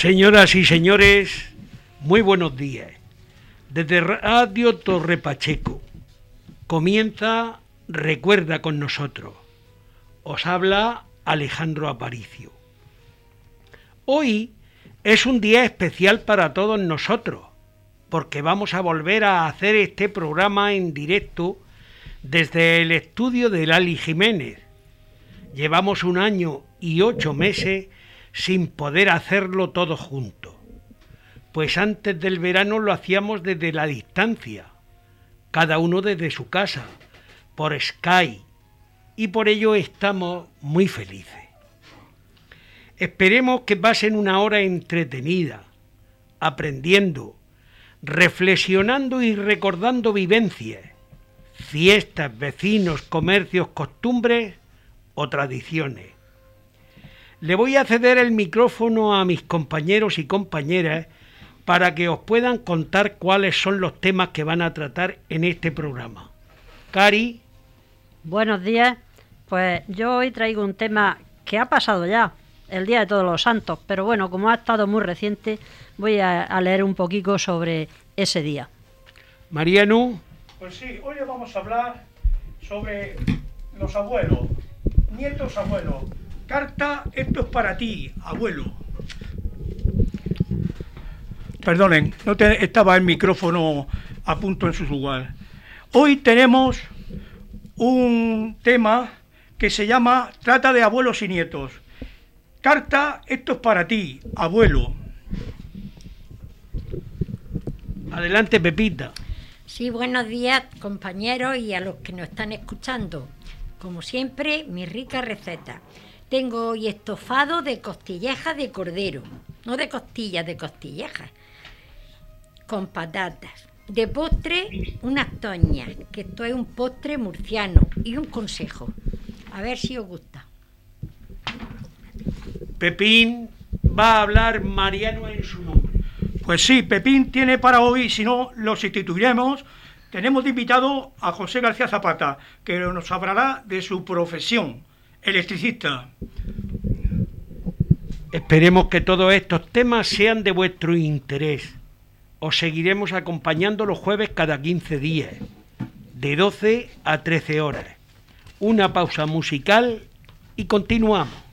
Señoras y señores, muy buenos días. Desde Radio Torre Pacheco comienza Recuerda con nosotros. Os habla Alejandro Aparicio. Hoy es un día especial para todos nosotros, porque vamos a volver a hacer este programa en directo desde el estudio de Lali Jiménez. Llevamos un año y ocho meses sin poder hacerlo todo junto. Pues antes del verano lo hacíamos desde la distancia, cada uno desde su casa, por Sky, y por ello estamos muy felices. Esperemos que pasen una hora entretenida, aprendiendo, reflexionando y recordando vivencias, fiestas, vecinos, comercios, costumbres o tradiciones le voy a ceder el micrófono a mis compañeros y compañeras para que os puedan contar cuáles son los temas que van a tratar en este programa. Cari. Buenos días. Pues yo hoy traigo un tema que ha pasado ya, el Día de Todos los Santos, pero bueno, como ha estado muy reciente, voy a, leer un poquito sobre ese día. Mariano. Pues sí, hoy vamos a hablar sobre los abuelos, nietos abuelos, Carta, esto es para ti, abuelo. Perdonen, no estaba el micrófono a punto en su lugar. Hoy tenemos un tema que se llama Trata de abuelos y nietos. Carta, esto es para ti, abuelo. Adelante, Pepita. Sí, buenos días, compañeros, y a los que nos están escuchando. Como siempre, mi rica receta. Tengo hoy estofado de costillejas de cordero, no de costillas, de costillejas, con patatas. De postre, unas toñas, que esto es un postre murciano, y un consejo. A ver si os gusta. Pepín va a hablar Mariano en su nombre. Pues sí, Pepín tiene para hoy, si no lo sustituiremos, tenemos de invitado a José García Zapata, que nos hablará de su profesión electricista. Esperemos que todos estos temas sean de vuestro interés. Os seguiremos acompañando los jueves cada 15 días, de 12 a 13 horas. Una pausa musical y continuamos.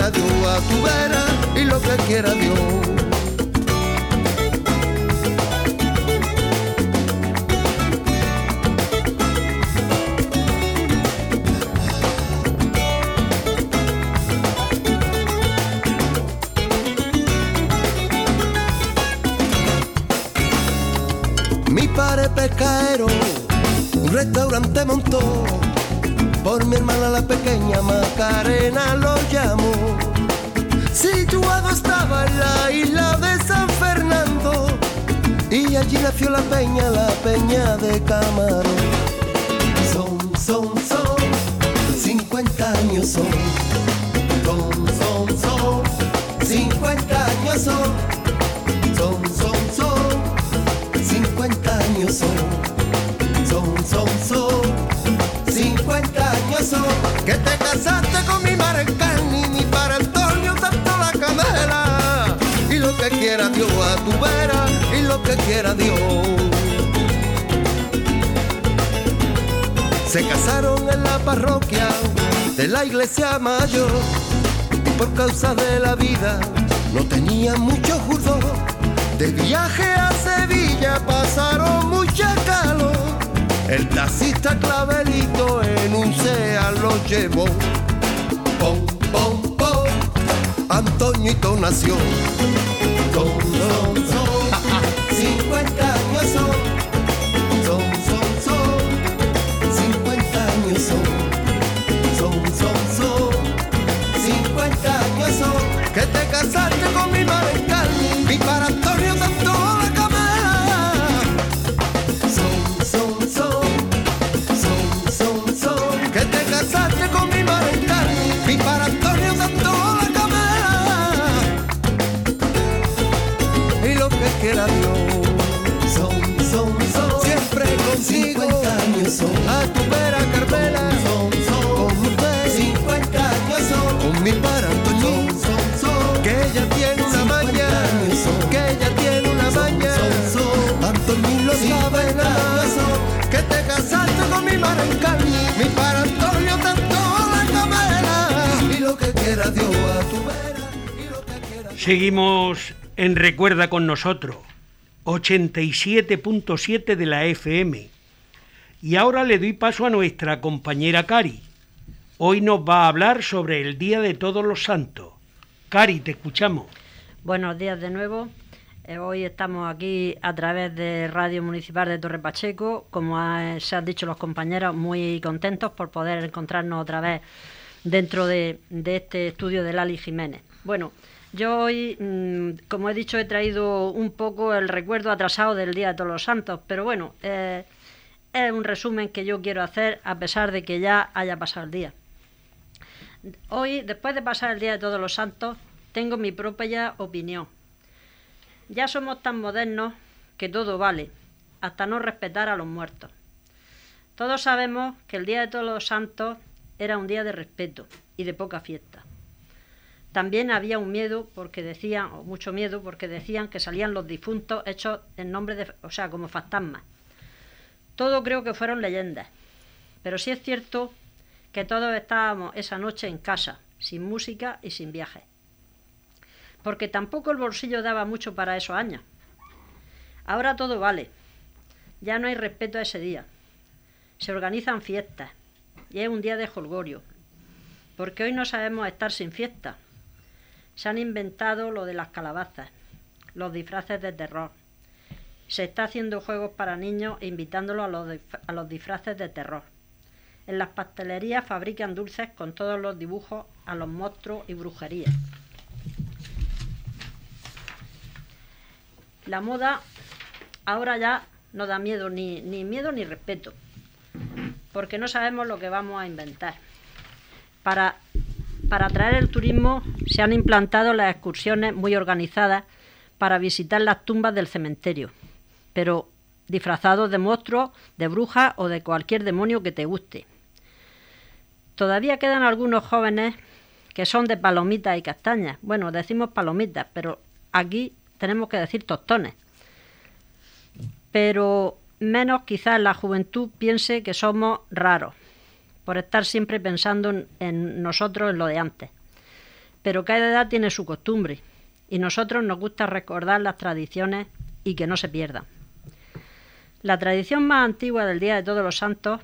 Quiera Dios a tu vera, y lo que quiera Dios. un restaurante montó, por mi hermana la pequeña Macarena lo llamó. Situado estaba en la isla de San Fernando, y allí nació la peña, la peña de Camarón. Son, son, son, 50 años son. Son, son, son, 50 años son. son, son, son, son, 50 años son, que te casaste con mi marecani, ni para Antonio tanto la canela. Y lo que quiera Dios a tu vera, y lo que quiera Dios. Se casaron en la parroquia de la iglesia mayor y por causa de la vida no tenían mucho judor. De viaje a Sevilla pasaron mucha calor el taxista clavelito en un SEA lo llevó. Pom, pom, pom. Antoñito nació. Son, son, son. 50 años son. Son, son, son. 50 años son. Son, son, son. 50 años son. Que te casaste con mi madre a tu vera. Y Seguimos en Recuerda con nosotros, 87.7 de la FM. Y ahora le doy paso a nuestra compañera Cari. Hoy nos va a hablar sobre el Día de Todos los Santos. Cari, te escuchamos. Buenos días de nuevo. Eh, hoy estamos aquí a través de Radio Municipal de Torre Pacheco. Como ha- se han dicho los compañeros, muy contentos por poder encontrarnos otra vez dentro de, este estudio de Lali Jiménez. Bueno, yo hoy, mm, como he dicho, he traído un poco el recuerdo atrasado del Día de Todos los Santos, pero bueno, eh, es un resumen que yo quiero hacer a pesar de que ya haya pasado el día. Hoy, después de pasar el Día de Todos los Santos, tengo mi propia opinión. Ya somos tan modernos que todo vale, hasta no respetar a los muertos. Todos sabemos que el Día de Todos los Santos era un día de respeto y de poca fiesta. También había un miedo porque decían, o mucho miedo porque decían que salían los difuntos hechos en nombre de, o sea, como fantasmas. Todo creo que fueron leyendas. Pero sí es cierto que todos estábamos esa noche en casa, sin música y sin viajes. Porque tampoco el bolsillo daba mucho para esos años. Ahora todo vale. Ya no hay respeto a ese día. Se organizan fiestas y es un día de jolgorio. Porque hoy no sabemos estar sin fiesta. Se han inventado lo de las calabazas, los disfraces de terror. Se está haciendo juegos para niños e invitándolos a los, a los disfraces de terror. En las pastelerías fabrican dulces con todos los dibujos a los monstruos y brujerías. La moda ahora ya no da miedo, ni, ni miedo ni respeto, porque no sabemos lo que vamos a inventar. Para, para atraer el turismo se han implantado las excursiones muy organizadas para visitar las tumbas del cementerio, pero disfrazados de monstruos, de brujas o de cualquier demonio que te guste. Todavía quedan algunos jóvenes que son de palomitas y castañas. Bueno, decimos palomitas, pero aquí tenemos que decir tostones. Pero menos quizás la juventud piense que somos raros, por estar siempre pensando en, nosotros en lo de antes. Pero cada edad tiene su costumbre y nosotros nos gusta recordar las tradiciones y que no se pierdan. La tradición más antigua del Día de Todos los Santos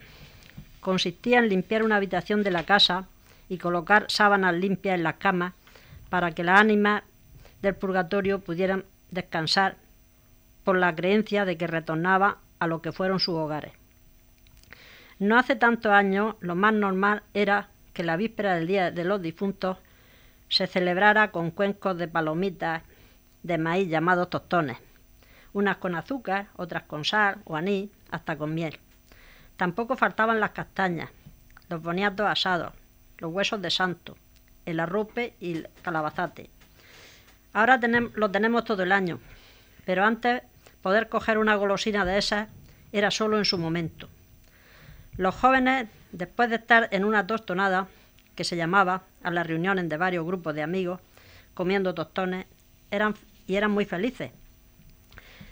consistía en limpiar una habitación de la casa y colocar sábanas limpias en las camas para que las ánimas del purgatorio pudieran descansar por la creencia de que retornaba a lo que fueron sus hogares. No hace tantos años lo más normal era que la víspera del Día de los Difuntos se celebrara con cuencos de palomitas de maíz llamados tostones, unas con azúcar, otras con sal o anís, hasta con miel. Tampoco faltaban las castañas, los boniatos asados, los huesos de santo, el arrope y el calabazate. Ahora lo tenemos todo el año, pero antes poder coger una golosina de esas era solo en su momento. Los jóvenes, después de estar en una tostonada, que se llamaba a las reuniones de varios grupos de amigos, comiendo tostones, eran, y eran muy felices,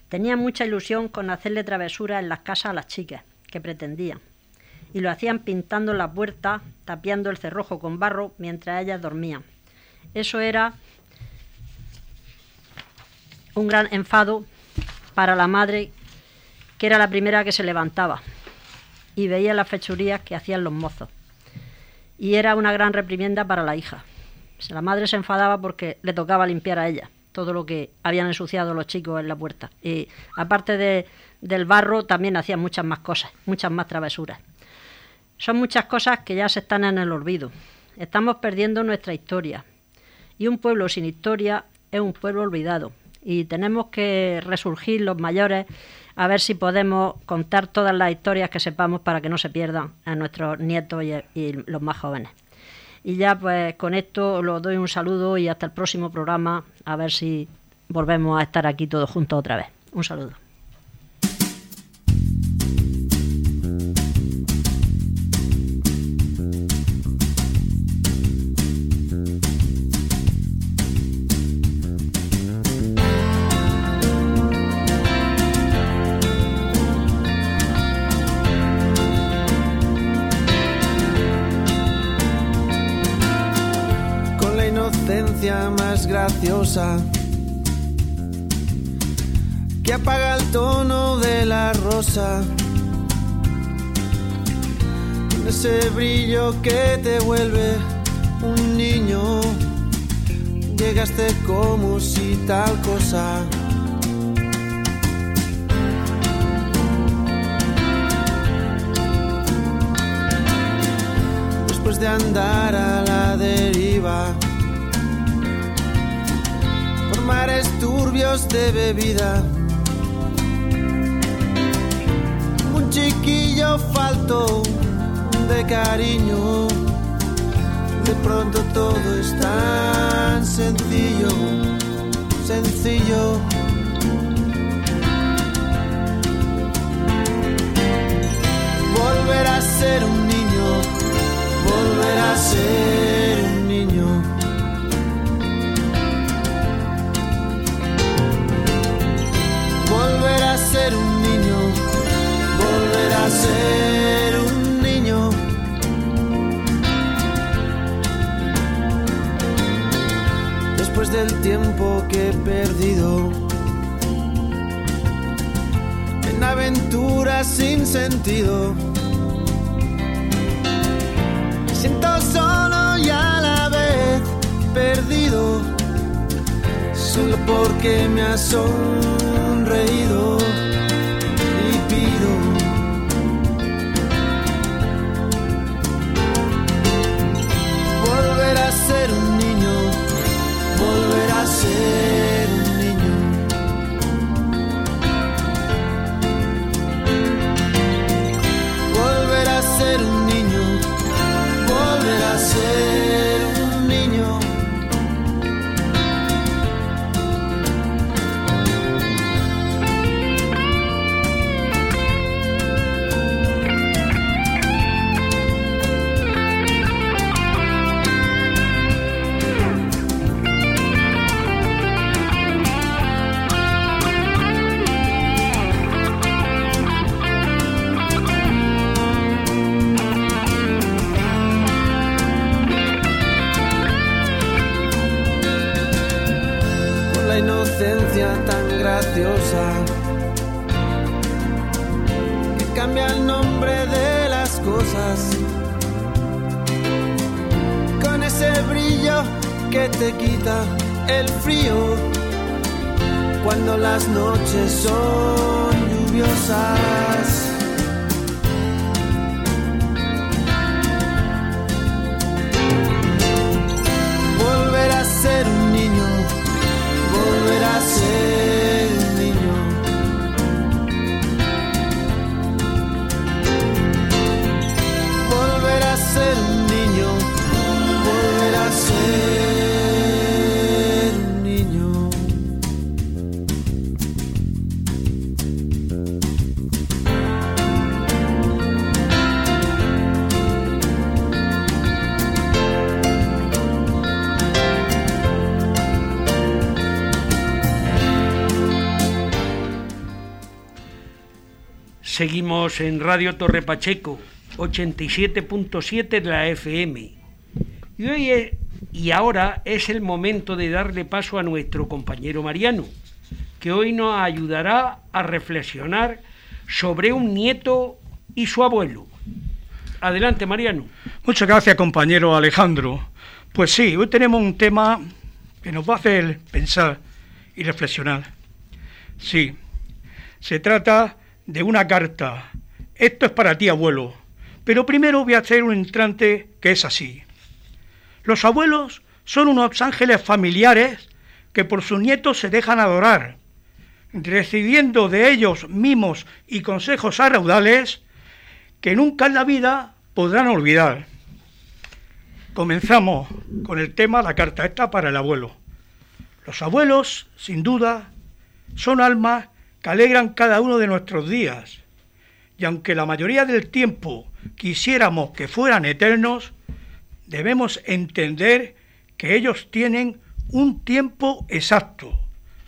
Tenía mucha ilusión con hacerle travesura en las casas a las chicas, que pretendían. Y lo hacían pintando las puertas, tapiando el cerrojo con barro mientras ellas dormían. Eso era un gran enfado para la madre, que era la primera que se levantaba y veía las fechurías que hacían los mozos. Y era una gran reprimienda para la hija. La madre se enfadaba porque le tocaba limpiar a ella todo lo que habían ensuciado los chicos en la puerta. Y aparte de, del barro, también hacían muchas más cosas, muchas más travesuras. Son muchas cosas que ya se están en el olvido. Estamos perdiendo nuestra historia. Y un pueblo sin historia es un pueblo olvidado. Y tenemos que resurgir los mayores a ver si podemos contar todas las historias que sepamos para que no se pierdan a nuestros nietos y, los más jóvenes. Y ya pues con esto os doy un saludo y hasta el próximo programa, a ver si volvemos a estar aquí todos juntos otra vez. Un saludo. Que apaga el tono de la rosa. Con ese brillo que te vuelve un niño, llegaste como si tal cosa. Después de andar a turbios de bebida. Un chiquillo falto de cariño. De pronto todo es tan sencillo, sencillo. Volver a ser un niño, volver a ser ser un niño, volver a ser un niño. Después del tiempo que he perdido en aventuras sin sentido, me siento solo y a la vez perdido solo porque me has sonreído volver te quita el frío cuando las noches son lluviosas. Seguimos en Radio Torre Pacheco, 87.7 de la FM. Y, hoy es- y ahora es el momento de darle paso a nuestro compañero Mariano, que hoy nos ayudará a reflexionar sobre un nieto y su abuelo. Adelante, Mariano. Muchas gracias, compañero Alejandro. Pues sí, hoy tenemos un tema que nos va a hacer pensar y reflexionar. Sí, se trata de una carta. Esto es para ti, abuelo. Pero primero voy a hacer un entrante que es así. Los abuelos son unos ángeles familiares que por sus nietos se dejan adorar, recibiendo de ellos mimos y consejos a raudales que nunca en la vida podrán olvidar. Comenzamos con el tema La carta esta para el abuelo. Los abuelos, sin duda, son almas que alegran cada uno de nuestros días. Y aunque la mayoría del tiempo quisiéramos que fueran eternos, debemos entender que ellos tienen un tiempo exacto.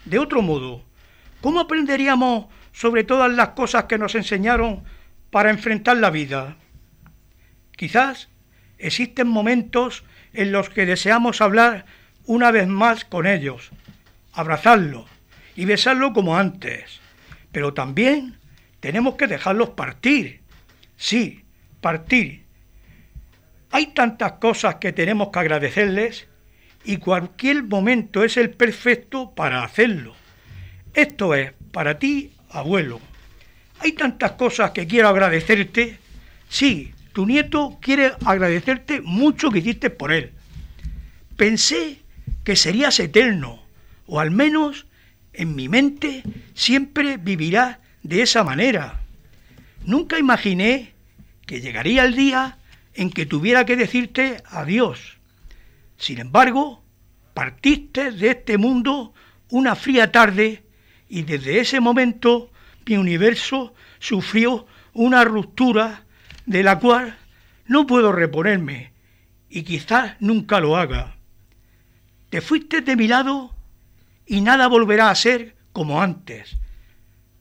De otro modo, ¿cómo aprenderíamos sobre todas las cosas que nos enseñaron para enfrentar la vida? Quizás existen momentos en los que deseamos hablar una vez más con ellos, abrazarlos y besarlos como antes, pero también tenemos que dejarlos partir. Sí, partir. Hay tantas cosas que tenemos que agradecerles y cualquier momento es el perfecto para hacerlo. Esto es para ti, abuelo. Hay tantas cosas que quiero agradecerte. Sí, tu nieto quiere agradecerte mucho que hiciste por él. Pensé que serías eterno, o al menos en mi mente siempre vivirás de esa manera. Nunca imaginé que llegaría el día en que tuviera que decirte adiós. Sin embargo, partiste de este mundo una fría tarde y desde ese momento mi universo sufrió una ruptura de la cual no puedo reponerme y quizás nunca lo haga. Te fuiste de mi lado y nada volverá a ser como antes,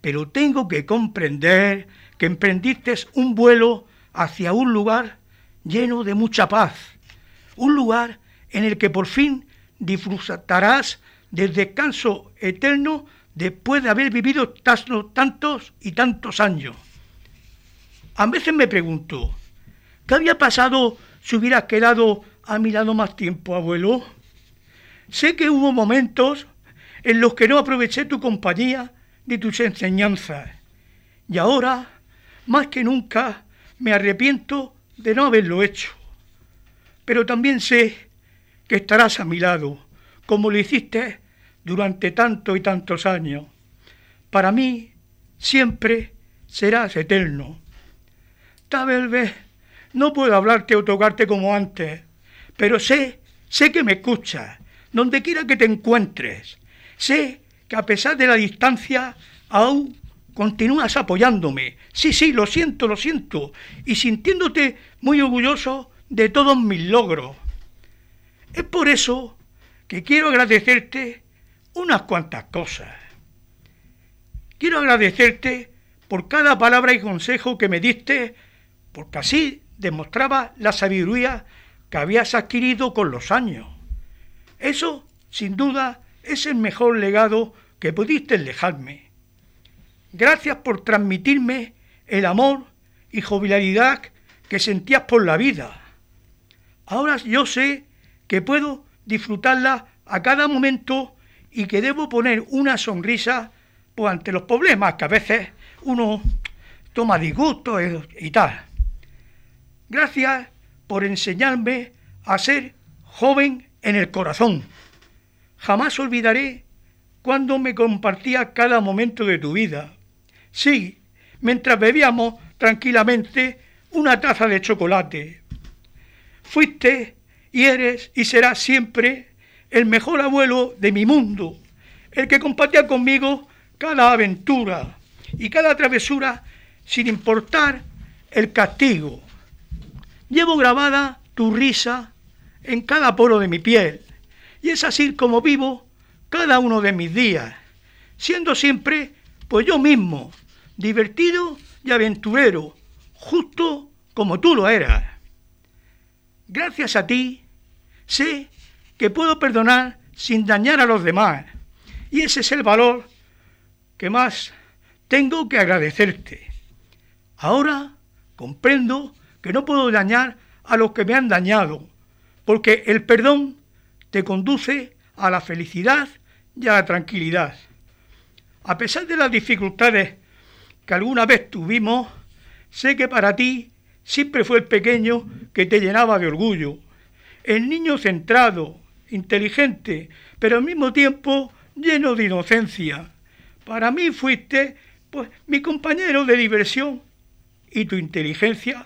pero tengo que comprender que emprendiste un vuelo hacia un lugar lleno de mucha paz, un lugar en el que por fin disfrutarás del descanso eterno después de haber vivido tantos y tantos años. A veces me pregunto, ¿qué había pasado si hubieras quedado a mi lado más tiempo, abuelo? Sé que hubo momentos en los que no aproveché tu compañía ni tus enseñanzas, y ahora, más que nunca, me arrepiento de no haberlo hecho. Pero también sé que estarás a mi lado, como lo hiciste durante tantos y tantos años. Para mí, siempre serás eterno. Tal vez no puedo hablarte o tocarte como antes, pero sé, sé que me escuchas, donde quiera que te encuentres. Sé que a pesar de la distancia, aún continúas apoyándome. Sí, sí, lo siento, lo siento, y sintiéndote muy orgulloso de todos mis logros. Es por eso que quiero agradecerte unas cuantas cosas. Quiero agradecerte por cada palabra y consejo que me diste, porque así demostraba la sabiduría que habías adquirido con los años. Eso, sin duda, es el mejor legado que pudiste dejarme. Gracias por transmitirme el amor y jovialidad que sentías por la vida. Ahora yo sé que puedo disfrutarla a cada momento y que debo poner una sonrisa pues, ante los problemas que a veces uno toma disgusto y, tal. Gracias por enseñarme a ser joven en el corazón. Jamás olvidaré cuando me compartías cada momento de tu vida. Sí, mientras bebíamos tranquilamente una taza de chocolate. Fuiste y eres y serás siempre el mejor abuelo de mi mundo, el que compartía conmigo cada aventura y cada travesura sin importar el castigo. Llevo grabada tu risa en cada poro de mi piel y es así como vivo cada uno de mis días, siendo siempre pues yo mismo, divertido y aventurero, justo como tú lo eras. Gracias a ti, sé que puedo perdonar sin dañar a los demás. Y ese es el valor que más tengo que agradecerte. Ahora comprendo que no puedo dañar a los que me han dañado, porque el perdón te conduce a la felicidad y a la tranquilidad. A pesar de las dificultades que alguna vez tuvimos, sé que para ti siempre fue el pequeño que te llenaba de orgullo, el niño centrado, inteligente, pero al mismo tiempo lleno de inocencia. Para mí fuiste pues mi compañero de diversión y tu inteligencia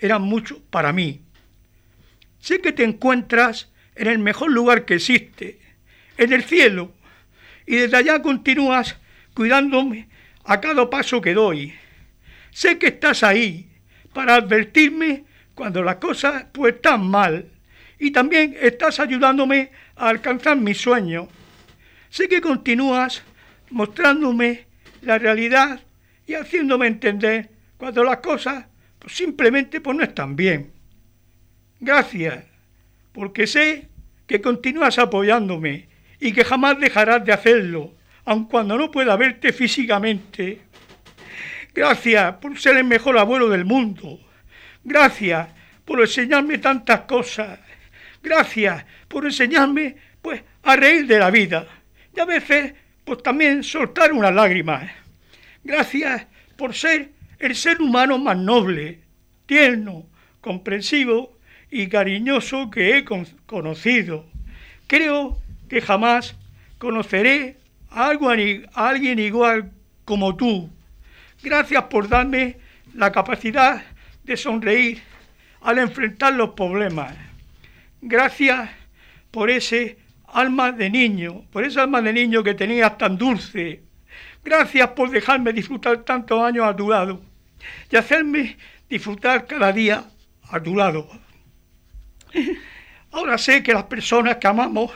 era mucho para mí. Sé que te encuentras en el mejor lugar que existe, en el cielo, y desde allá continúas cuidándome a cada paso que doy. Sé que estás ahí para advertirme cuando las cosas pues están mal y también estás ayudándome a alcanzar mis sueños. Sé que continúas mostrándome la realidad y haciéndome entender cuando las cosas pues, simplemente pues, no están bien. Gracias, porque sé que continúas apoyándome y que jamás dejarás de hacerlo, aun cuando no pueda verte físicamente. Gracias por ser el mejor abuelo del mundo. Gracias por enseñarme tantas cosas. Gracias por enseñarme pues a reír de la vida y a veces pues también soltar una lágrima. Gracias por ser el ser humano más noble, tierno, comprensivo y cariñoso que he conocido. Creo que jamás conoceré a alguien igual como tú. Gracias por darme la capacidad de sonreír al enfrentar los problemas. Gracias por ese alma de niño, por esa alma de niño que tenías tan dulce. Gracias por dejarme disfrutar tantos años a tu lado y hacerme disfrutar cada día a tu lado. Ahora sé que las personas que amamos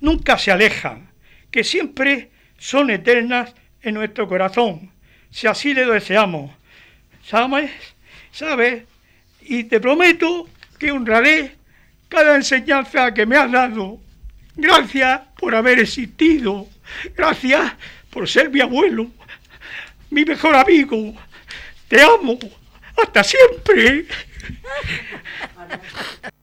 nunca se alejan, que siempre son eternas en nuestro corazón, si así le deseamos. ¿Sabes? ¿Sabes? Y te prometo que honraré cada enseñanza que me has dado. Gracias por haber existido. Gracias por ser mi abuelo, mi mejor amigo. Te amo. Hasta siempre.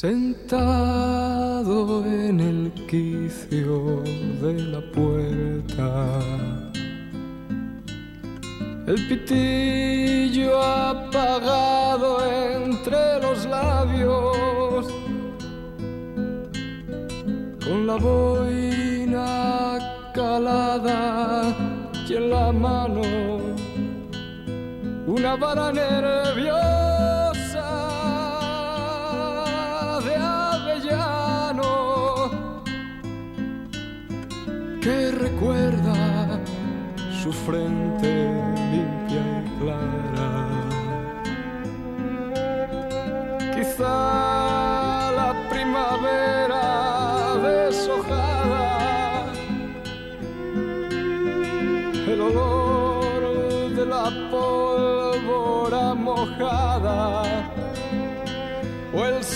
Sentado en el quicio de la puerta, el pitillo apagado entre los labios, con la boina calada y en la mano una vara nerviosa que recuerda su frente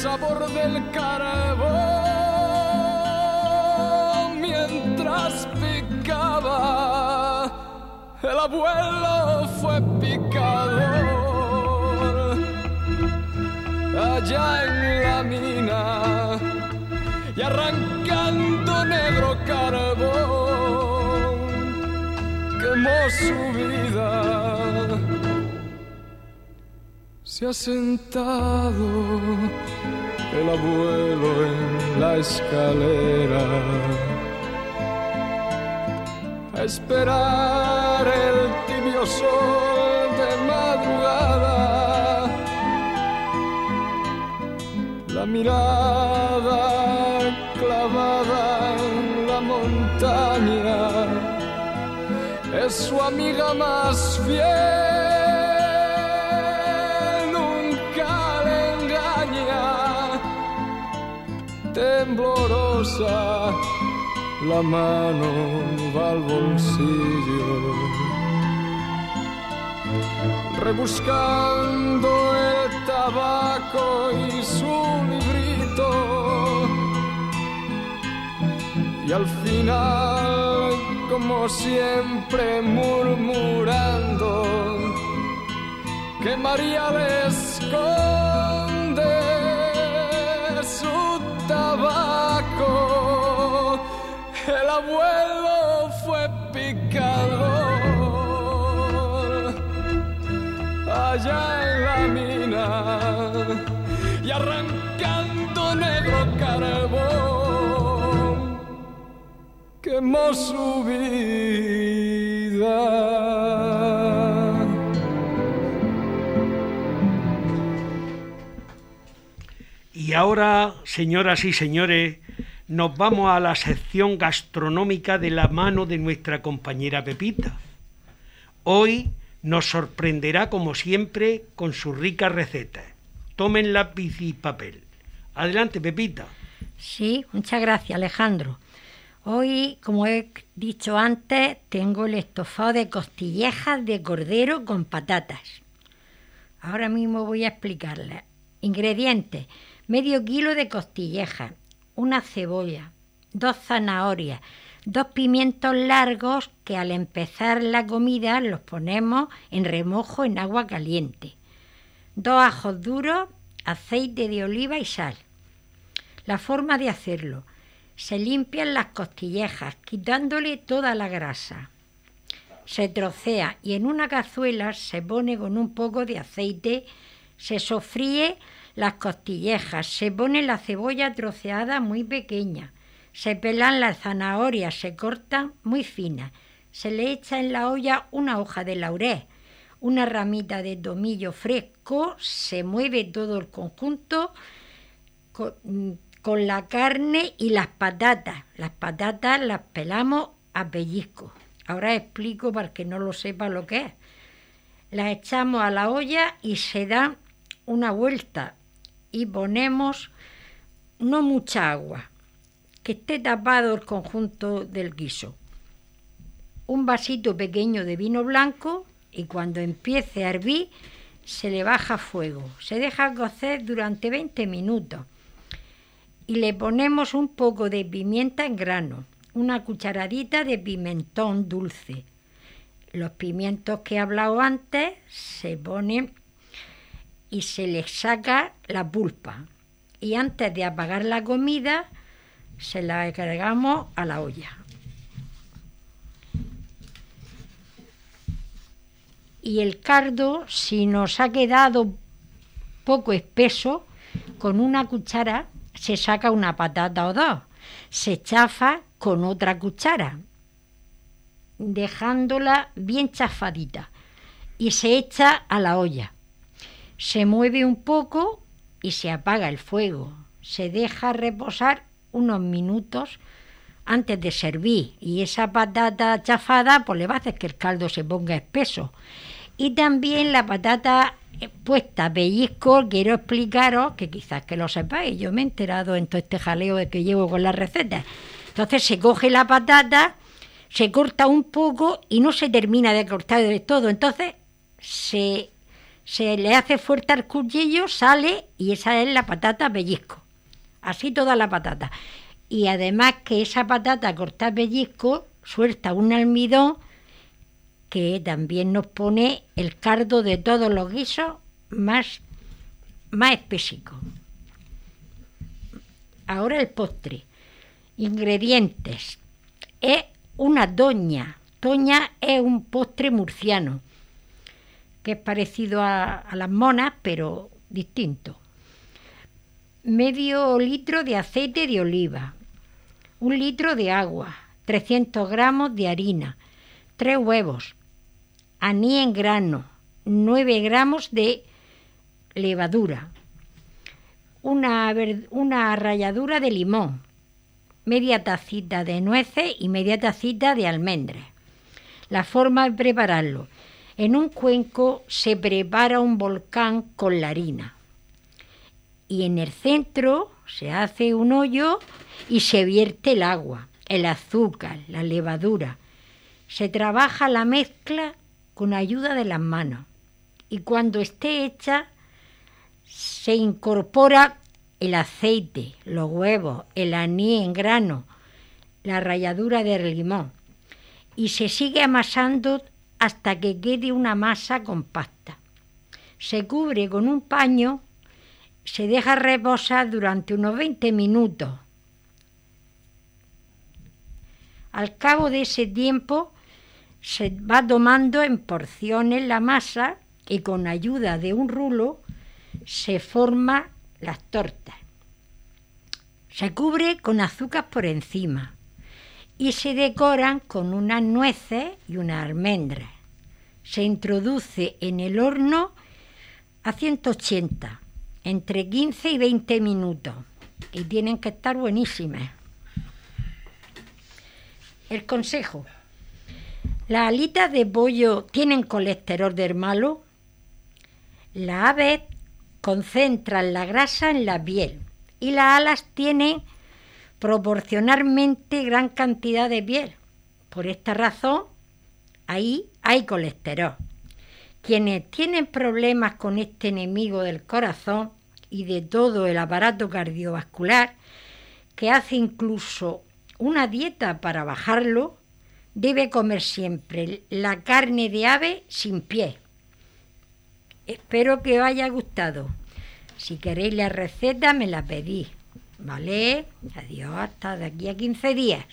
sabor del carbón el abuelo fue picador allá en la mina y arrancando negro carbón quemó su vida. Se ha sentado el abuelo en la escalera esperar el tibio sol de madrugada. La mirada clavada en la montaña es su amiga más fiel. Temblorosa, la mano va al bolsillo. Rebuscando el tabaco y su librito y al final, como siempre, murmurando que María le esconde su tabaco. El abuelo fue picador. Allá en la mina. Y arrancando negro carbón. Quemó su vida. Y ahora, señoras y señores, nos vamos a la sección gastronómica de la mano de nuestra compañera Pepita. Hoy nos sorprenderá, como siempre, con sus ricas recetas. Tomen lápiz y papel. Adelante, Pepita. Sí, muchas gracias, Alejandro. Hoy, como he dicho antes, tengo el estofado de costillejas de cordero con patatas. Ahora mismo voy a explicarles. Ingredientes: medio kilo de costillejas, una cebolla, dos zanahorias, dos pimientos largos que al empezar la comida los ponemos en remojo en agua caliente, dos ajos duros, aceite de oliva y sal. La forma de hacerlo. Se limpian las costillejas quitándole toda la grasa. Se trocea y en una cazuela se pone con un poco de aceite, se sofríe las costillejas, se pone la cebolla troceada muy pequeña, se pelan las zanahorias, se cortan muy finas, se le echa en la olla una hoja de laurel, una ramita de tomillo fresco, se mueve todo el conjunto con, la carne y las patatas. Las patatas las pelamos a pellizco. Ahora explico para que no lo sepa lo que es. Las echamos a la olla y se da una vuelta y ponemos no mucha agua, que esté tapado el conjunto del guiso. Un vasito pequeño de vino blanco y cuando empiece a hervir se le baja fuego. Se deja cocer durante 20 minutos y le ponemos un poco de pimienta en grano, una cucharadita de pimentón dulce. Los pimientos que he hablado antes se ponen y se les saca la pulpa. Y antes de apagar la comida, se la agregamos a la olla. Y el cardo, si nos ha quedado poco espeso, con una cuchara se saca una patata o dos, se chafa con otra cuchara, dejándola bien chafadita, y se echa a la olla. Se mueve un poco y se apaga el fuego. Se deja reposar unos minutos antes de servir y esa patata chafada pues le va a hacer que el caldo se ponga espeso. Y también la patata eh, puesta pellizco, quiero explicaros, que quizás que lo sepáis, yo me he enterado en todo este jaleo que llevo con las recetas. Entonces se coge la patata, se corta un poco y no se termina de cortar de todo. Entonces se, se le hace fuerte al cuchillo, sale y esa es la patata pellizco. Así toda la patata. Y además que esa patata cortada pellizco suelta un almidón que también nos pone el cardo de todos los guisos más, más espesico. Ahora el postre. Ingredientes. Es una doña. Doña es un postre murciano, que es parecido a, las monas, pero distinto. Medio litro de aceite de oliva, un litro de agua, 300 gramos de harina, tres huevos, anís en grano, 9 gramos de levadura, una, una ralladura de limón, media tacita de nueces y media tacita de almendras. La forma de prepararlo. En un cuenco se prepara un volcán con la harina. Y en el centro se hace un hoyo y se vierte el agua, el azúcar, la levadura. Se trabaja la mezcla con ayuda de las manos. Y cuando esté hecha, se incorpora el aceite, los huevos, el anís en grano, la ralladura del limón y se sigue amasando hasta que quede una masa compacta. Se cubre con un paño, se deja reposar durante unos 20 minutos. Al cabo de ese tiempo se va tomando en porciones la masa y con ayuda de un rulo se forman las tortas. Se cubre con azúcar por encima y se decoran con unas nueces y unas almendras. Se introduce en el horno a 180, entre 15 y 20 minutos, y tienen que estar buenísimas. El consejo. Las alitas de pollo tienen colesterol del malo. Las aves concentran la grasa en la piel y las alas tienen proporcionalmente gran cantidad de piel. Por esta razón, ahí hay colesterol. Quienes tienen problemas con este enemigo del corazón y de todo el aparato cardiovascular, que hace incluso una dieta para bajarlo, debe comer siempre la carne de ave sin pie. Espero que os haya gustado. Si queréis la receta me la pedís. ¿Vale? Adiós, hasta de aquí a 15 días.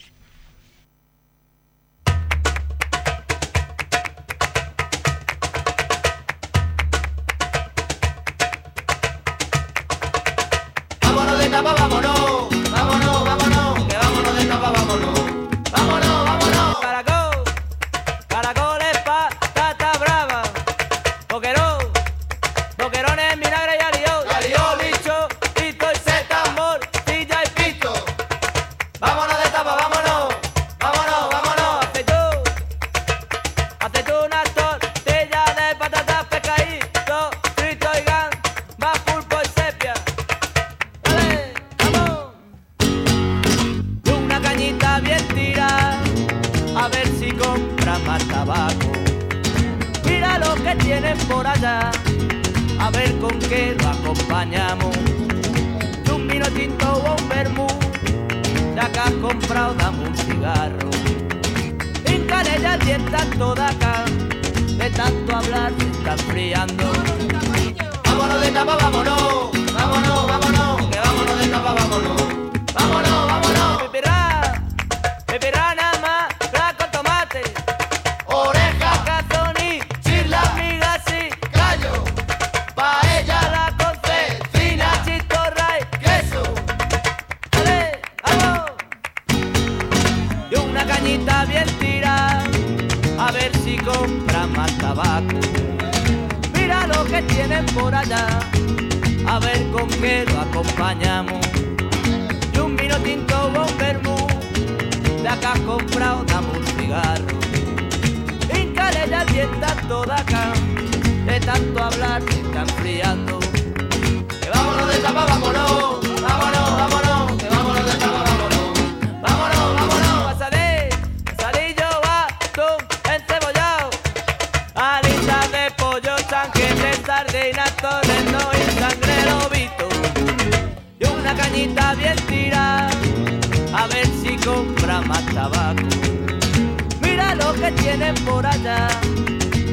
Tienen por allá,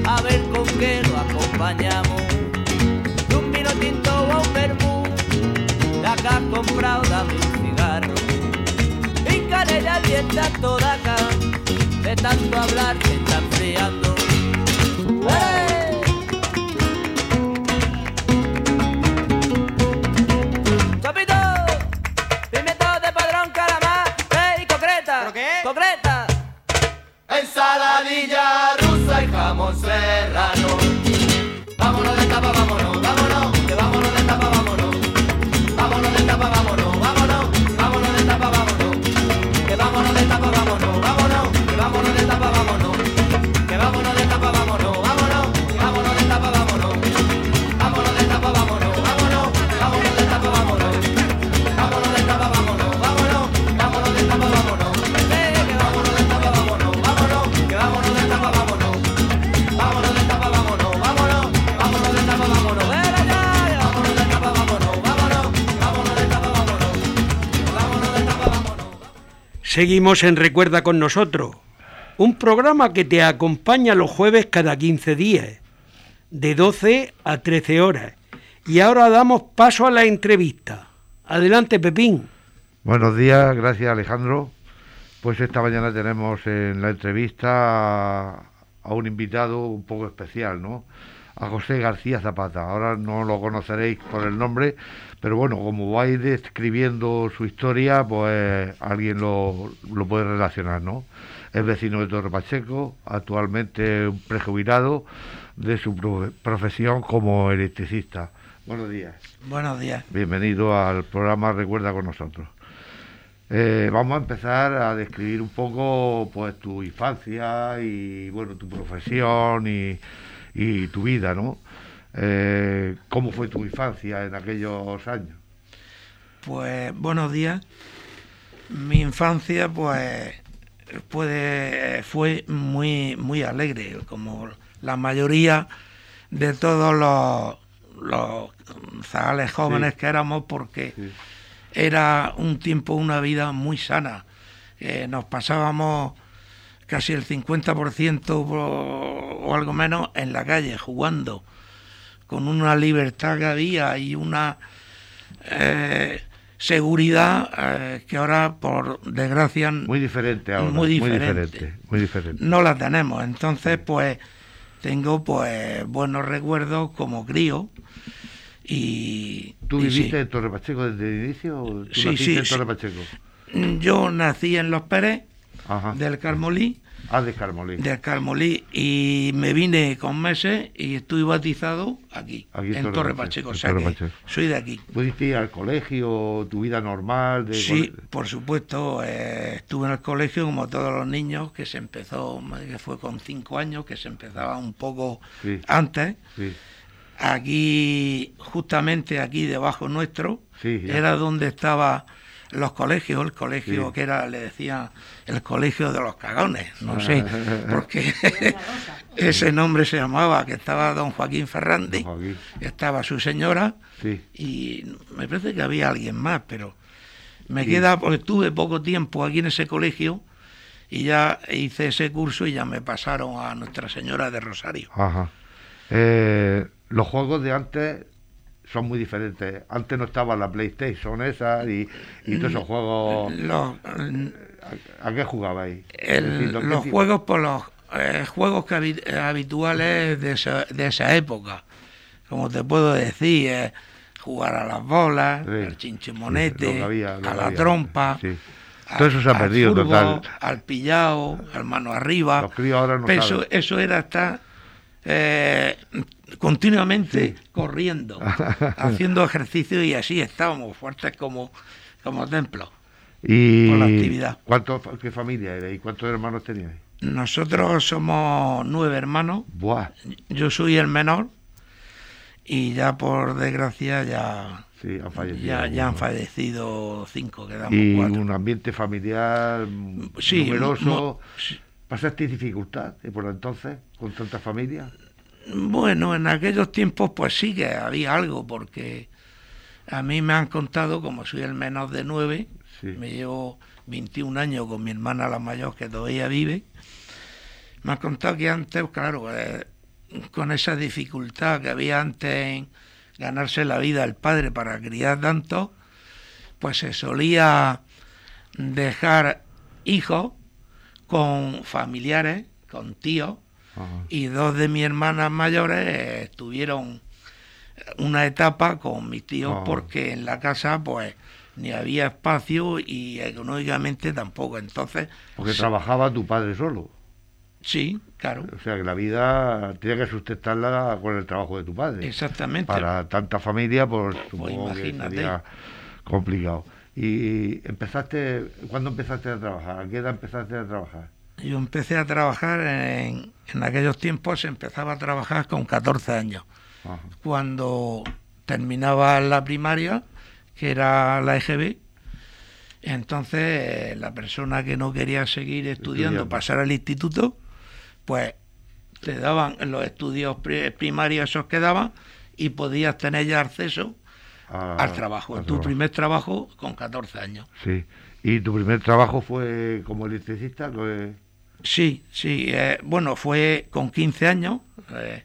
a ver con qué lo acompañamos. Un vino tinto o un vermú, que has comprado, dame un cigarro. Híncale ya dieta toda acá, de tanto hablar se está enfriando. ¡Eh! Seguimos en Recuerda con nosotros, un programa que te acompaña los jueves cada 15 días, de 12 a 13 horas. Y ahora damos paso a la entrevista. Adelante, Pepín. Buenos días, gracias Alejandro. Pues esta mañana tenemos en la entrevista a, un invitado un poco especial, ¿no? A José García Zapata. Ahora no lo conoceréis por el nombre, pero bueno, como vais describiendo su historia, pues alguien lo, lo puede relacionar, ¿no? Es vecino de Torre Pacheco, actualmente un prejubilado de su pro- profesión como electricista. Buenos días. Buenos días. Bienvenido al programa Recuerda con nosotros. Eh, vamos a empezar a describir un poco pues tu infancia y bueno tu profesión y, y tu vida, ¿no? Eh, ¿Cómo fue tu infancia en aquellos años? Pues buenos días. Mi infancia, pues, puede, fue muy, muy alegre, como la mayoría de todos los, los zagales jóvenes Sí. que éramos, porque Sí. era un tiempo, una vida muy sana. Eh, nos pasábamos casi el 50% o, algo menos en la calle, jugando, con una libertad que había y una eh, seguridad eh, que ahora, por desgracia, Muy diferente ahora. Muy diferente. Muy diferente. Muy diferente. no la tenemos. Entonces, pues, tengo pues buenos recuerdos como crío. Y, ¿Tú y sí. viviste en Torre Pacheco desde el inicio? o ¿Tú Sí, naciste sí, en. Torre Pacheco? Yo nací en Los Pérez, Ajá. del Carmolí, Ah, de Carmolí. del Carmolí, y me vine con meses y estuve bautizado aquí, Aquí en Torre Pacheco, Pacheco. en O sea Torre que Pacheco. soy de aquí. ¿Pudiste ir al colegio, tu vida normal? De Sí, por supuesto, eh, estuve en el colegio como todos los niños, que se empezó, que fue con cinco años, que se empezaba un poco Sí. antes. Sí. Aquí, justamente aquí debajo nuestro, Sí, era donde estaban los colegios, el colegio Sí. que era, le decían, el colegio de los cagones, no sé, porque ese nombre se llamaba, que estaba don Joaquín Ferrandi, Don Joaquín. estaba su señora, Sí. y me parece que había alguien más, pero me queda, porque estuve poco tiempo aquí en ese colegio, y ya hice ese curso y ya me pasaron a Nuestra Señora de Rosario. Ajá. Eh, los juegos de antes son muy diferentes. Antes no estaba la PlayStation esa y, y todos esos juegos. Los, ¿A, a qué jugabais? El- Es decir, ¿lo que los juegos por los eh, juegos que habi- eh, habituales de esa, de esa época como te puedo decir eh, jugar a las bolas Sí, al chinchimonete había, a la había. trompa Sí. a- Todo eso se ha perdido, furbo, total. al pillao al mano arriba Los críos ahora no Pero eso, saben. eso era eh, continuamente corriendo haciendo ejercicio y así estábamos fuertes como como templos Y por la actividad. ¿cuántos, ¿Qué familia erais? ¿Cuántos hermanos teníais? nosotros somos nueve hermanos Buah, Yo soy el menor y ya por desgracia ya, sí, han fallecido. ya, ya han fallecido cinco, quedamos Y cuatro. un ambiente familiar Sí, numeroso. ¿Pasaste dificultad por entonces con tanta familia? Bueno, en aquellos tiempos pues sí que había algo, porque a mí me han contado, como soy el menor de nueve, Sí. me llevo 21 años con mi hermana la mayor que todavía vive, me han contado que antes, claro, eh, con esa dificultad que había antes en ganarse la vida el padre para criar tanto, pues se solía dejar hijos con familiares, con tíos, Ajá. y dos de mis hermanas mayores estuvieron una etapa con mis tíos porque en la casa pues ni había espacio y económicamente tampoco. Entonces, Porque trabajaba tu padre solo. sí, claro, O sea que la vida tenía que sustentarla con el trabajo de tu padre. exactamente. Para tanta familia, pues supongo que imagínate. sería complicado. Y empezaste, ¿cuándo empezaste a trabajar? ¿A qué edad empezaste a trabajar? Yo empecé a trabajar en, en aquellos tiempos, empezaba a trabajar con 14 años. Ajá. cuando terminaba la primaria, que era la EGB, entonces eh, la persona que no quería seguir estudiando, Estudiando. pasar al instituto, pues te daban los estudios pri- primarios esos que daban y podías tener ya acceso A- al trabajo, tu trabajo. primer trabajo con 14 años. Sí. ¿Y tu primer trabajo fue como electricista? que- Sí, sí. eh, bueno, fue con 15 años. eh,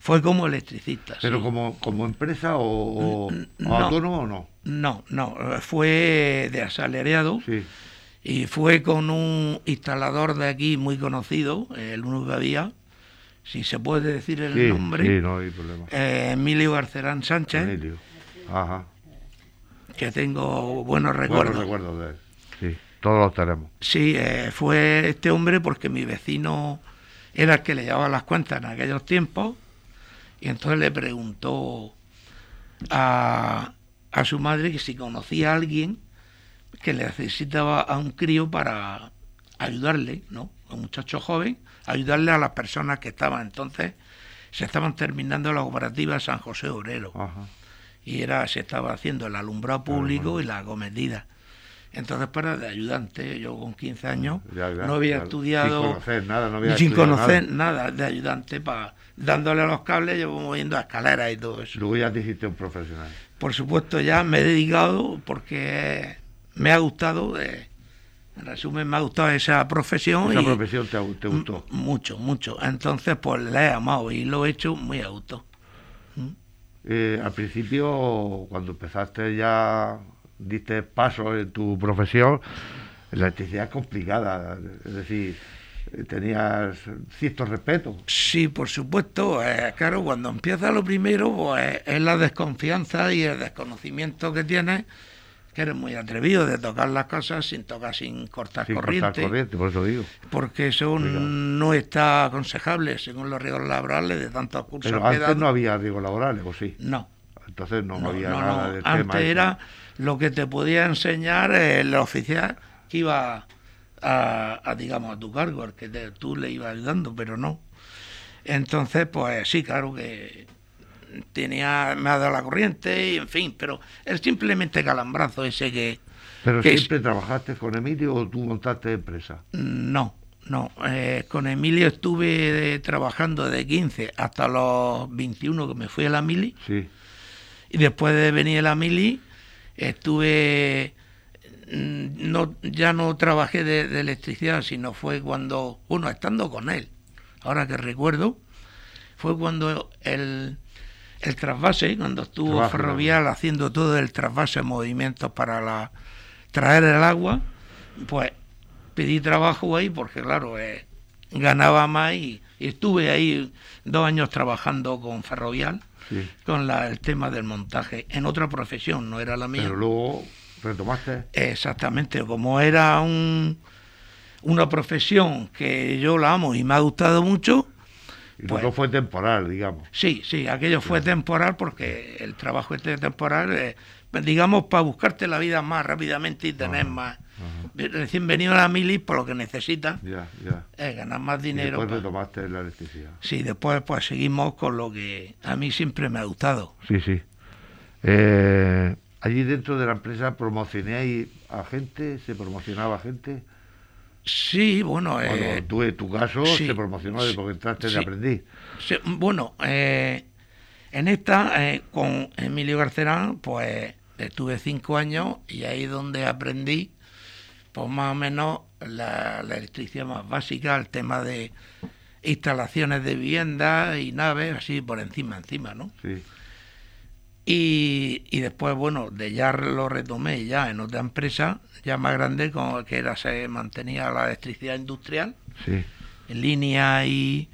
fue como electricista. ¿Pero sí. como, como empresa o, no. autónomo o no? No, no. eh, Fue de asalariado. Sí. Y fue con un instalador de aquí muy conocido, el único que había, si se puede decir el Sí, nombre, sí, no hay problema. eh, Emilio Garcerán Sánchez, Emilio. Ajá. que tengo buenos Buenos recuerdos. recuerdos de él. Sí, todos los tenemos. Sí, eh, fue este hombre porque mi vecino era el que le llevaba las cuentas en aquellos tiempos y entonces le preguntó a, a su madre que si conocía a alguien que le necesitaba a un crío para ayudarle, ¿no? A un muchacho joven, ayudarle a las personas que estaban entonces, se estaban terminando la cooperativa San José Obrero Ajá. y era se estaba haciendo el alumbrado público y la acomedida. Entonces, para de ayudante, yo con 15 años Ya, ya, no había ya. estudiado Sin conocer nada, no había sin conocer nada. nada. de ayudante para dándole a los cables, yo moviendo escaleras y todo eso. Luego ya te hiciste un profesional. Por supuesto, ya me he dedicado porque me ha gustado, eh, en resumen, me ha gustado esa profesión. Esa y profesión te, te gustó. Mucho, mucho. Entonces, pues la he amado y lo he hecho muy a gusto. Eh, al principio, cuando empezaste ya, diste pasos en tu profesión, la electricidad es complicada. Es decir, eh, tenías cierto respeto. Sí, por supuesto. eh, claro, cuando empieza lo primero, pues es la desconfianza y el desconocimiento que tienes, que eres muy atrevido de tocar las cosas sin tocar, sin cortar Sin corriente, cortar corriente, por eso digo. porque eso no está aconsejable según los riesgos laborales de tantos cursos Pero que antes no había riesgos laborales, ¿o sí? No, Entonces no, no, había no, nada no. del Antes tema. ese. era lo que te podía enseñar el oficial que iba a, a, digamos, a tu cargo, al que te- tú le ibas ayudando, pero no. Entonces, pues sí, claro que tenía, me ha dado la corriente, y en fin, pero es simplemente calambrazo ese que... Pero que es- siempre trabajaste con Emilio o tú montaste empresa. No, no. eh, con Emilio estuve trabajando de 15 hasta los 21 que me fui a la mili. Sí. Y después de venir a la mili, estuve. mm, No, ya no trabajé de, de electricidad, sino fue cuando. Bueno, estando con él, ahora que recuerdo, fue cuando el, el trasvase, cuando estuvo Trabajo, Ferrovial haciendo todo el trasvase, movimientos para la traer el agua, pues pedí trabajo ahí porque, claro, eh, ganaba más y, y estuve ahí dos años trabajando con Ferrovial Sí. con la- el tema del montaje en otra profesión, no era la mía. Pero luego retomaste. Exactamente, como era un, una profesión que yo la amo y me ha gustado mucho, Y Pues- fue temporal, digamos. sí, sí, aquello fue temporal porque el trabajo este temporal, eh, digamos, para buscarte la vida más rápidamente y tener más. Recién venido a la mili, por lo que necesitas, Ya, ya. es ganar más Y dinero. después pa- retomaste la electricidad. Sí, después pues seguimos con lo que a mí siempre me ha gustado. Sí, sí. Eh, allí dentro de la empresa promocionáis a gente, se promocionaba gente. Sí, bueno, Bueno, eh, tú en tu caso sí, se promocionó sí, porque entraste sí. de aprendiz. Bueno, eh, en esta, eh, con Emilio Garcerán, pues estuve cinco años y ahí es donde aprendí, pues más o menos, la, la electricidad más básica, el tema de instalaciones de viviendas y naves, así por encima, encima, ¿no? Sí. Y, y después, bueno, de ya lo retomé ya en otra empresa, ya más grande, como que era se mantenía la electricidad industrial Sí. en línea y,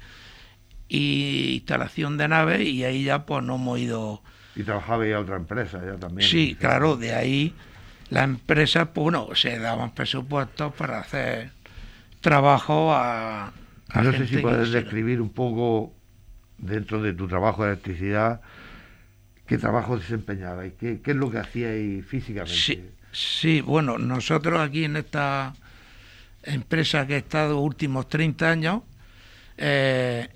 y instalación de naves y ahí ya pues no hemos ido Y trabajaba ya otra empresa, ya también. sí claro de ahí la empresa pues bueno se daban presupuestos para hacer trabajo a, a No sé si puedes describir un poco, dentro de tu trabajo de electricidad, qué trabajo desempeñabas y qué, qué es lo que hacíais físicamente. Sí, sí, bueno, nosotros aquí en esta empresa que he estado últimos 30 años, eh,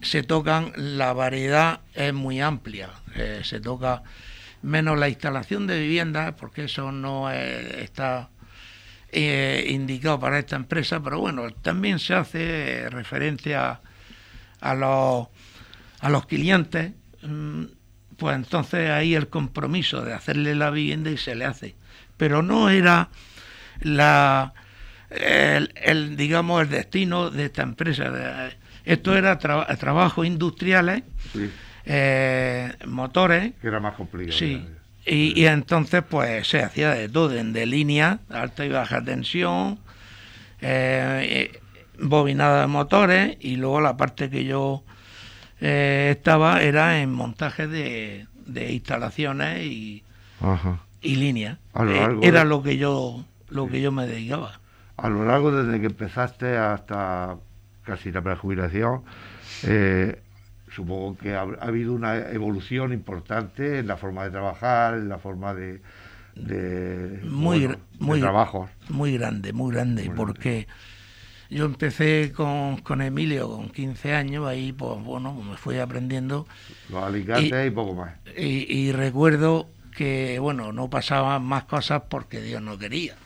se tocan, la variedad es muy amplia, eh, se toca menos la instalación de viviendas, porque eso no eh, está eh, indicado para esta empresa, pero bueno, también se hace referencia a los, a los clientes, mm, pues entonces ahí el compromiso de hacerle la vivienda y se le hace. Pero no era la, el, digamos, el destino de esta empresa. De- Esto era tra- trabajos industriales, Sí, eh, motores, que era más complicado. Sí. Y, y entonces pues se hacía de todo, de línea, alta y baja tensión, eh, eh, bobinada de motores y luego la parte que yo eh, estaba era en montaje de, de instalaciones y, Ajá. y líneas. A lo Eh, era de- lo que yo lo que yo me dedicaba. A lo largo desde que empezaste hasta casi la prejubilación, eh, supongo que ha, ha habido una evolución importante en la forma de trabajar, en la forma de, de, Muy bueno, gra- muy- de trabajos. Muy grande, muy grande, Muy porque yo empecé con, con Emilio con 15 años, ahí pues bueno, me fui aprendiendo Los alicates y, poco más. Y, y recuerdo que, bueno, no pasaban más cosas porque Dios no quería.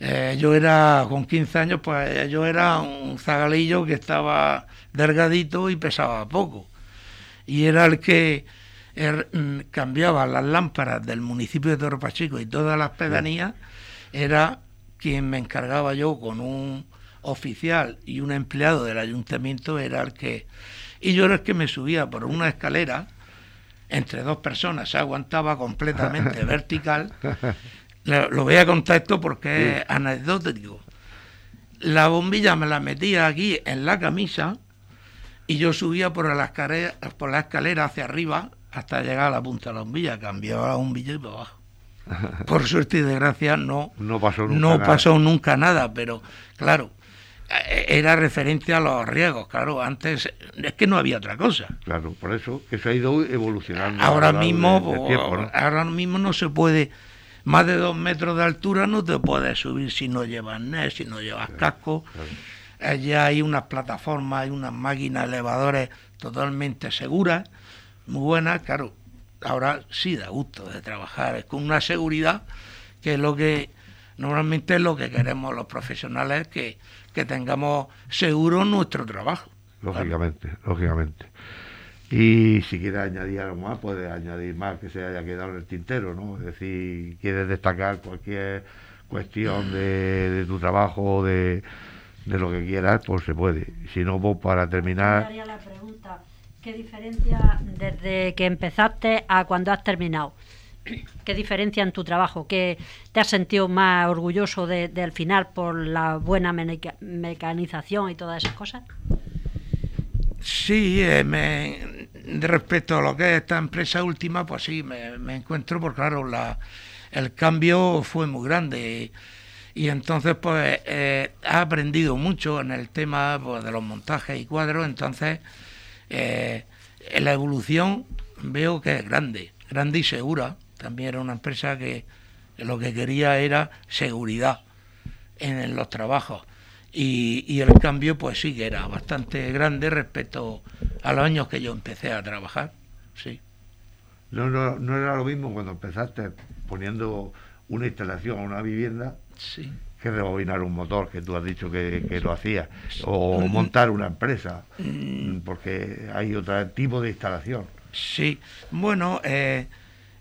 Eh, yo era, con 15 años, pues yo era un zagalillo que estaba delgadito y pesaba poco. Y era el que er, mm, cambiaba las lámparas del municipio de Torre Pacheco y todas las pedanías, era quien me encargaba yo con un oficial y un empleado del ayuntamiento, era el que... Y yo era el que me subía por una escalera entre dos personas, se aguantaba completamente vertical. Lo, lo voy a contar esto porque es anecdótico. La bombilla me la metía aquí en la camisa y yo subía por la escalera, por la escalera hacia arriba hasta llegar a la punta de la bombilla, cambiaba la bombilla y para abajo. Por suerte y desgracia no, No pasó nunca no nada. pasó nunca nada, pero claro, eh, era referente a los riesgos, claro, antes es que no había otra cosa. Claro, por eso que se ha ido evolucionando. Ahora mismo, de- pues, tiempo, ¿no? ahora mismo no se puede, más de dos metros de altura no te puedes subir si no llevas net, si no llevas casco. Allá hay unas plataformas, hay unas máquinas elevadores totalmente seguras, muy buenas, claro. Ahora sí da gusto de trabajar, es con una seguridad que es lo que normalmente es lo que queremos los profesionales, que, que tengamos seguro nuestro trabajo. Lógicamente, lógicamente. Y si quieres añadir algo más, puedes añadir más que se haya quedado en el tintero, ¿no? Es decir, quieres destacar cualquier cuestión de, de tu trabajo de, de lo que quieras, pues se puede. Si no, pues para terminar, la pregunta, ¿qué diferencia desde que empezaste a cuando has terminado? ¿Qué diferencia en tu trabajo? ¿Qué te has sentido más orgulloso de- del final por la buena mecanización y todas esas cosas? Sí, eh, me, respecto a lo que es esta empresa última, pues sí, me, encuentro, porque claro, la, el cambio fue muy grande y, entonces pues eh, he aprendido mucho en el tema pues, de los montajes y cuadros, entonces eh, la evolución veo que es grande, grande y segura. También era una empresa que lo que quería era seguridad en los trabajos. Y, y el cambio, pues sí que era bastante grande respecto a los años que yo empecé a trabajar. Sí. no, no, no era lo mismo cuando empezaste poniendo una instalación a una vivienda Sí. que rebobinar un motor, que tú has dicho que, que lo hacías, o montar una empresa, porque hay otro tipo de instalación. Sí, bueno, eh,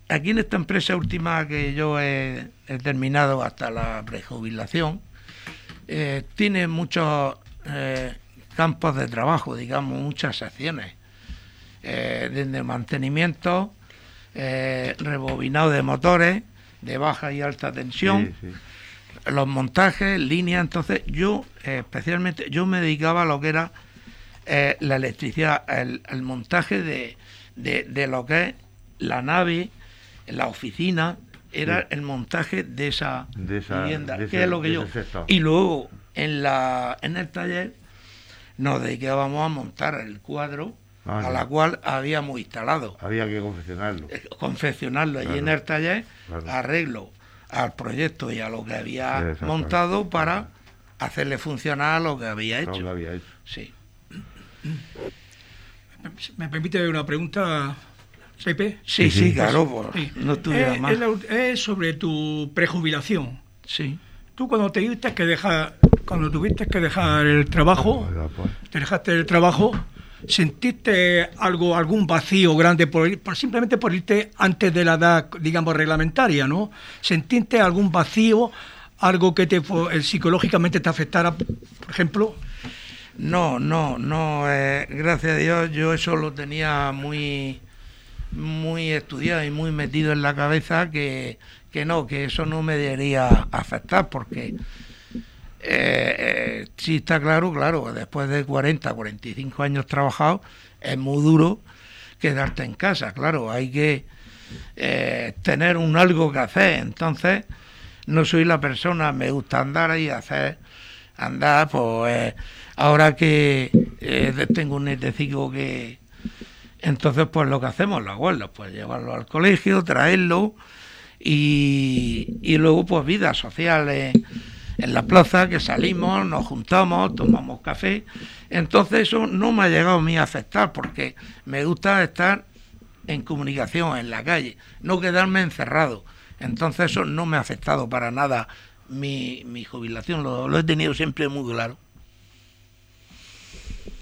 aquí en esta empresa última que yo he, he terminado hasta la prejubilación, eh, tiene muchos eh, campos de trabajo, digamos, muchas acciones, eh, desde mantenimiento, eh, rebobinado de motores de baja y alta tensión, Sí, sí. los montajes, líneas, entonces yo especialmente, yo me dedicaba a lo que era la electricidad, el, el montaje de, de, de lo que es la nave, la oficina, era Sí. el montaje de esa, De esa- vivienda, de que es lo que yo. Y luego en la en el taller nos dedicábamos a montar el cuadro Ah, a la cual habíamos instalado Había que confeccionarlo. eh, confeccionarlo allí Claro, en el taller, claro. arreglo al proyecto y a lo que había montado para hacerle funcionar lo que había hecho. lo había hecho. Sí. ¿Me permite una pregunta, Pepe? Sí, sí, claro, pues, Sí. no estuviera Eh, más. es la- es sobre tu prejubilación. Sí. Tú cuando te tuviste que dejar, cuando tuviste que dejar el trabajo, pues, te dejaste el trabajo, ¿sentiste algo, algún vacío grande por, simplemente por irte antes de la edad, digamos, reglamentaria, ¿no? ¿Sentiste algún vacío algo que te eh, psicológicamente te afectara, por ejemplo? No, no, no. eh, gracias a Dios yo eso lo tenía muy, muy estudiado y muy metido en la cabeza que, que no, que eso no me debería afectar porque eh, eh, sí está claro, claro, después de 40, 45 años trabajados es muy duro quedarte en casa, claro, hay que eh, tener un algo que hacer, entonces no soy la persona, me gusta andar ahí, hacer, andar, pues eh, ahora que eh, tengo un netecico que... Entonces, pues lo que hacemos, los abuelos, pues llevarlo al colegio, traerlo y, y luego, pues vida sociales en la plaza, que salimos, nos juntamos, tomamos café. Entonces, eso no me ha llegado a mí a afectar porque me gusta estar en comunicación, en la calle, no quedarme encerrado. Entonces, eso no me ha afectado para nada mi, mi jubilación, lo, lo he tenido siempre muy claro.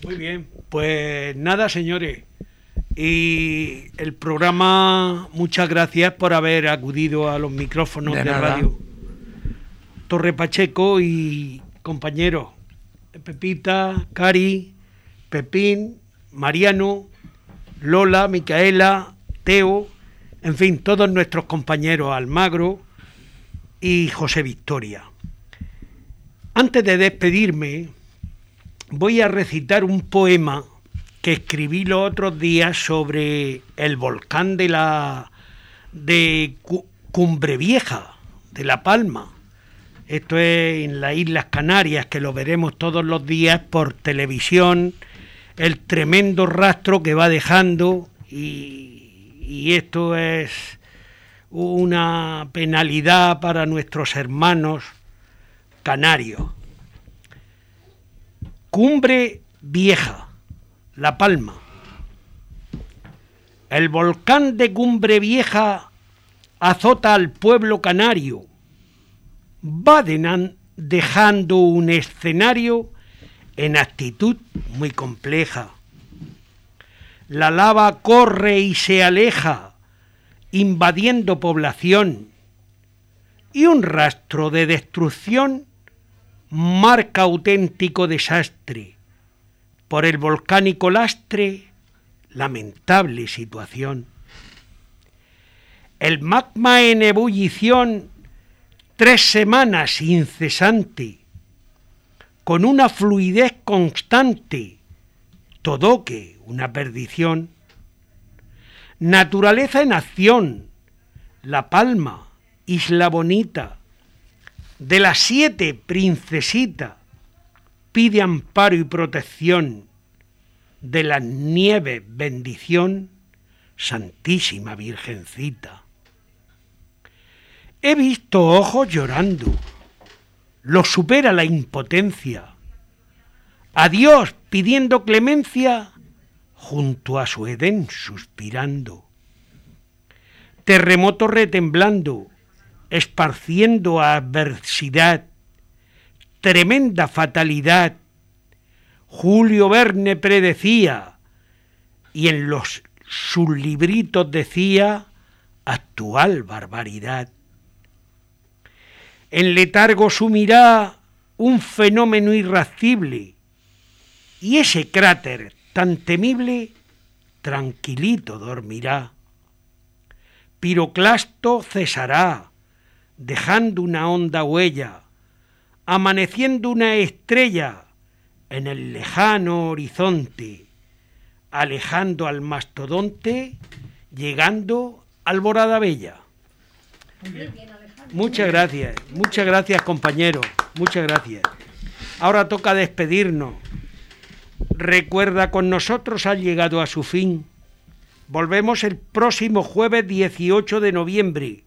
Muy bien, pues nada, señores. Y el programa, muchas gracias por haber acudido a los micrófonos De radio. Torre Pacheco y compañeros, Pepita, Cari, Pepín, Mariano, Lola, Micaela, Teo, en fin, todos nuestros compañeros Almagro y José Victoria. Antes de despedirme, voy a recitar un poema que escribí los otros días sobre el volcán de la de Cu- Cumbre Vieja, de La Palma. Esto es en las Islas Canarias, que lo veremos todos los días por televisión, el tremendo rastro que va dejando y, y esto es una penalidad para nuestros hermanos canarios. Cumbre Vieja, La Palma. El volcán de Cumbre Vieja azota al pueblo canario. Va denan- dejando un escenario en actitud muy compleja. La lava corre y se aleja, invadiendo población, y un rastro de destrucción marca auténtico desastre. Por el volcánico lastre, lamentable situación. El magma en ebullición, tres semanas incesante, con una fluidez constante, todo que una perdición. Naturaleza en acción, La Palma, Isla Bonita, de las siete princesita, pide amparo y protección, de las nieves bendición, Santísima Virgencita. He visto ojos llorando, lo supera la impotencia, a Dios pidiendo clemencia, junto a su Edén suspirando, terremoto retemblando, esparciendo adversidad, tremenda fatalidad. Julio Verne predecía y en los sus libritos decía actual barbaridad. En letargo sumirá un fenómeno irascible y ese cráter tan temible tranquilito dormirá. Piroclasto cesará, dejando una honda huella, amaneciendo una estrella en el lejano horizonte, alejando al mastodonte, llegando al Alborada Bella. Muchas gracias, muchas gracias compañeros, muchas gracias. Ahora toca despedirnos. Recuerda, con nosotros ha llegado a su fin. Volvemos el próximo jueves 18 de noviembre,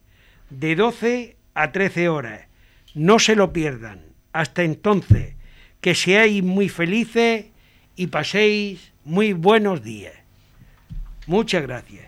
de 12 a 13 horas. No se lo pierdan. Hasta entonces, que seáis muy felices y paséis muy buenos días. Muchas gracias.